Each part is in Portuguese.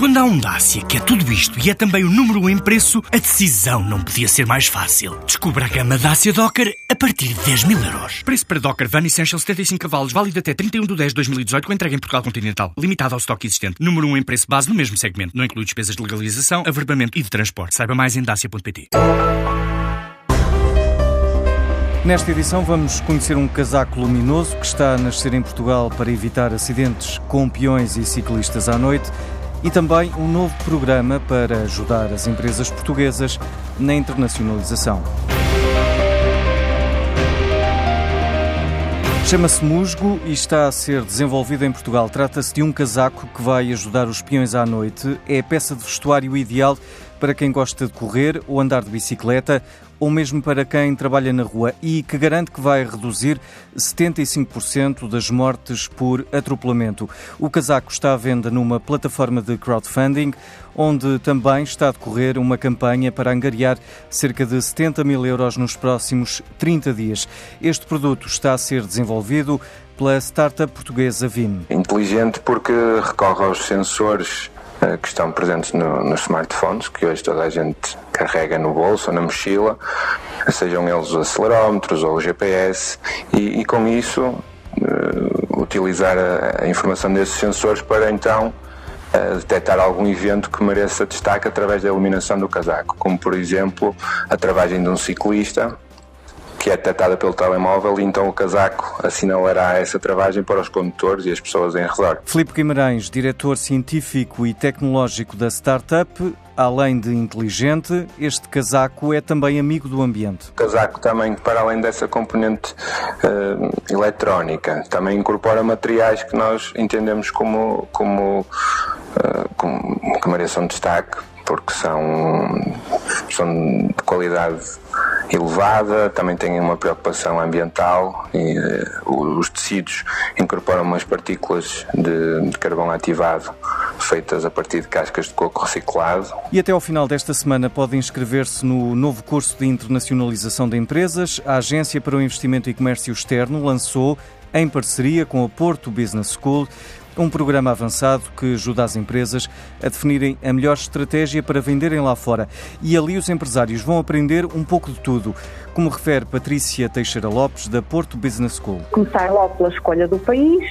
Quando há um Dacia que é tudo isto e é também o número 1 em preço, a decisão não podia ser mais fácil. Descubra a gama Dacia Docker a partir de 10 mil euros. Preço para Docker Van Essential 75 cavalos, válido até 31 de 10 de 2018, com entrega em Portugal Continental. Limitado ao estoque existente. Número 1 em preço base no mesmo segmento. Não inclui despesas de legalização, averbamento e de transporte. Saiba mais em dacia.pt. Nesta edição vamos conhecer um casaco luminoso que está a nascer em Portugal para evitar acidentes com peões e ciclistas à noite e também um novo programa para ajudar as empresas portuguesas na internacionalização. Chama-se Musgo e está a ser desenvolvido em Portugal. Trata-se de um casaco que vai ajudar os peões à noite. É a peça de vestuário ideal para quem gosta de correr ou andar de bicicleta ou mesmo para quem trabalha na rua e que garante que vai reduzir 75% das mortes por atropelamento. O casaco está à venda numa plataforma de crowdfunding, onde também está a decorrer uma campanha para angariar cerca de 70 mil euros nos próximos 30 dias. Este produto está a ser desenvolvido pela startup portuguesa VIM. Inteligente porque recorre aos sensores que estão presentes no, nos smartphones, que hoje toda a gente carrega no bolso ou na mochila, sejam eles os acelerómetros ou o GPS, e, e com isso uh, utilizar a, a, informação desses sensores para então uh, detectar algum evento que mereça destaque através da iluminação do casaco, como por exemplo a travagem de um ciclista que é detectada pelo telemóvel e então o casaco assinalará essa travagem para os condutores e as pessoas em redor. Filipe Guimarães, diretor científico e tecnológico da startup, além de inteligente, este casaco é também amigo do ambiente. O casaco também, para além dessa componente uh, eletrónica, também incorpora materiais que nós entendemos como, como, uh, como que mereçam destaque, porque são, são de qualidade elevada, também tem uma preocupação ambiental e uh, os tecidos incorporam umas partículas de, de ativado feitas a partir de cascas de coco reciclado. E até ao final desta semana pode inscrever-se no novo curso de internacionalização de empresas. A Agência para o Investimento e Comércio Externo lançou, em parceria com a Porto Business School, um programa avançado que ajuda as empresas a definirem a melhor estratégia para venderem lá fora. E ali os empresários vão aprender um pouco de tudo como refere Patrícia Teixeira Lopes, da Porto Business School. Começar logo pela escolha do país,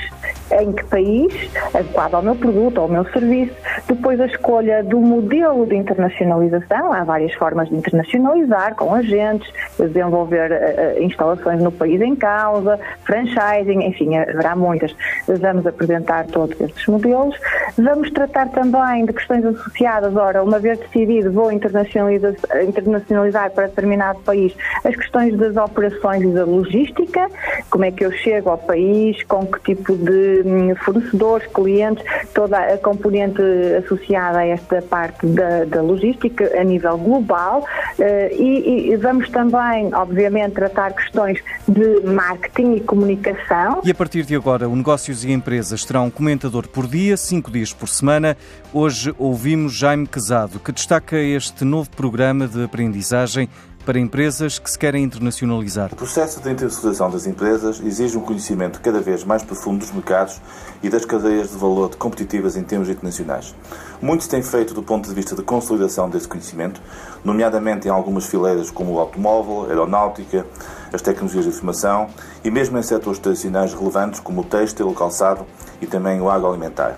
em que país, adequado ao meu produto, ao meu serviço, depois a escolha do modelo de internacionalização, há várias formas de internacionalizar, com agentes, desenvolver uh, instalações no país em causa, franchising, enfim, haverá muitas. Vamos apresentar todos estes modelos. Vamos tratar também de questões associadas, ora, uma vez decidido vou internacionalizar, internacionalizar para determinado país, as questões das operações e da logística, como é que eu chego ao país, com que tipo de fornecedores, clientes, toda a componente associada a esta parte da, da logística a nível global eh, e, e, vamos também, obviamente, tratar questões de marketing e comunicação. E a partir de agora, o Negócios e Empresas terá um comentador por dia, cinco dias por semana. Hoje ouvimos Jaime Quezado, que destaca este novo programa de aprendizagem para empresas que se querem internacionalizar. O processo de internacionalização das empresas exige um conhecimento cada vez mais profundo dos mercados e das cadeias de valor competitivas em termos internacionais. Muito se tem feito do ponto de vista de consolidação desse conhecimento, nomeadamente em algumas fileiras como o automóvel, a aeronáutica, as tecnologias de informação e mesmo em setores tradicionais relevantes como o têxtil, o calçado e também o agroalimentar.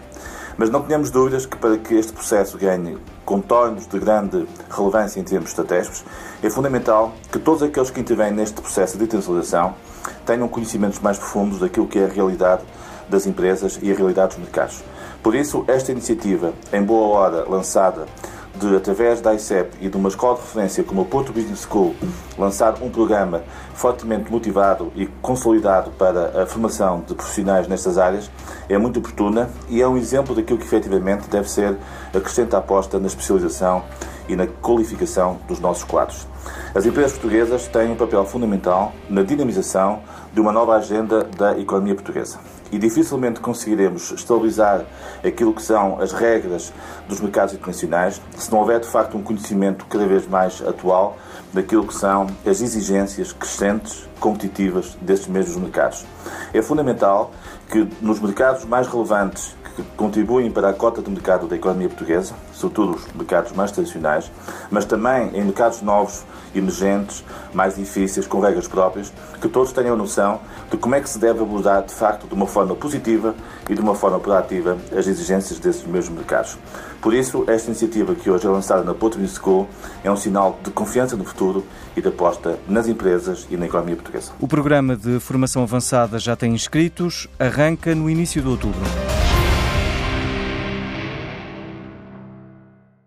Mas não tenhamos dúvidas que para que este processo ganhe contornos de grande relevância em termos estratégicos, é fundamental que todos aqueles que intervêm neste processo de internacionalização tenham conhecimentos mais profundos daquilo que é a realidade das empresas e a realidade dos mercados. Por isso, esta iniciativa, em boa hora lançada de, através da ICEP e de uma escola de referência como a Porto Business School, lançar um programa fortemente motivado e consolidado para a formação de profissionais nestas áreas, é muito oportuna e é um exemplo daquilo que efetivamente deve ser a crescente aposta na especialização e na qualificação dos nossos quadros. As empresas portuguesas têm um papel fundamental na dinamização de uma nova agenda da economia portuguesa. E dificilmente conseguiremos estabilizar aquilo que são as regras dos mercados internacionais se não houver de facto um conhecimento cada vez mais atual daquilo que são as exigências crescentes, competitivas destes mesmos mercados. É fundamental que nos mercados mais relevantes contribuem para a cota de mercado da economia portuguesa, sobretudo os mercados mais tradicionais, mas também em mercados novos, emergentes, mais difíceis, com regras próprias, que todos tenham noção de como é que se deve abordar, de facto, de uma forma positiva e de uma forma proativa as exigências desses mesmos mercados. Por isso, esta iniciativa que hoje é lançada na Porto School é um sinal de confiança no futuro e de aposta nas empresas e na economia portuguesa. O programa de formação avançada já tem inscritos, arranca no início de outubro.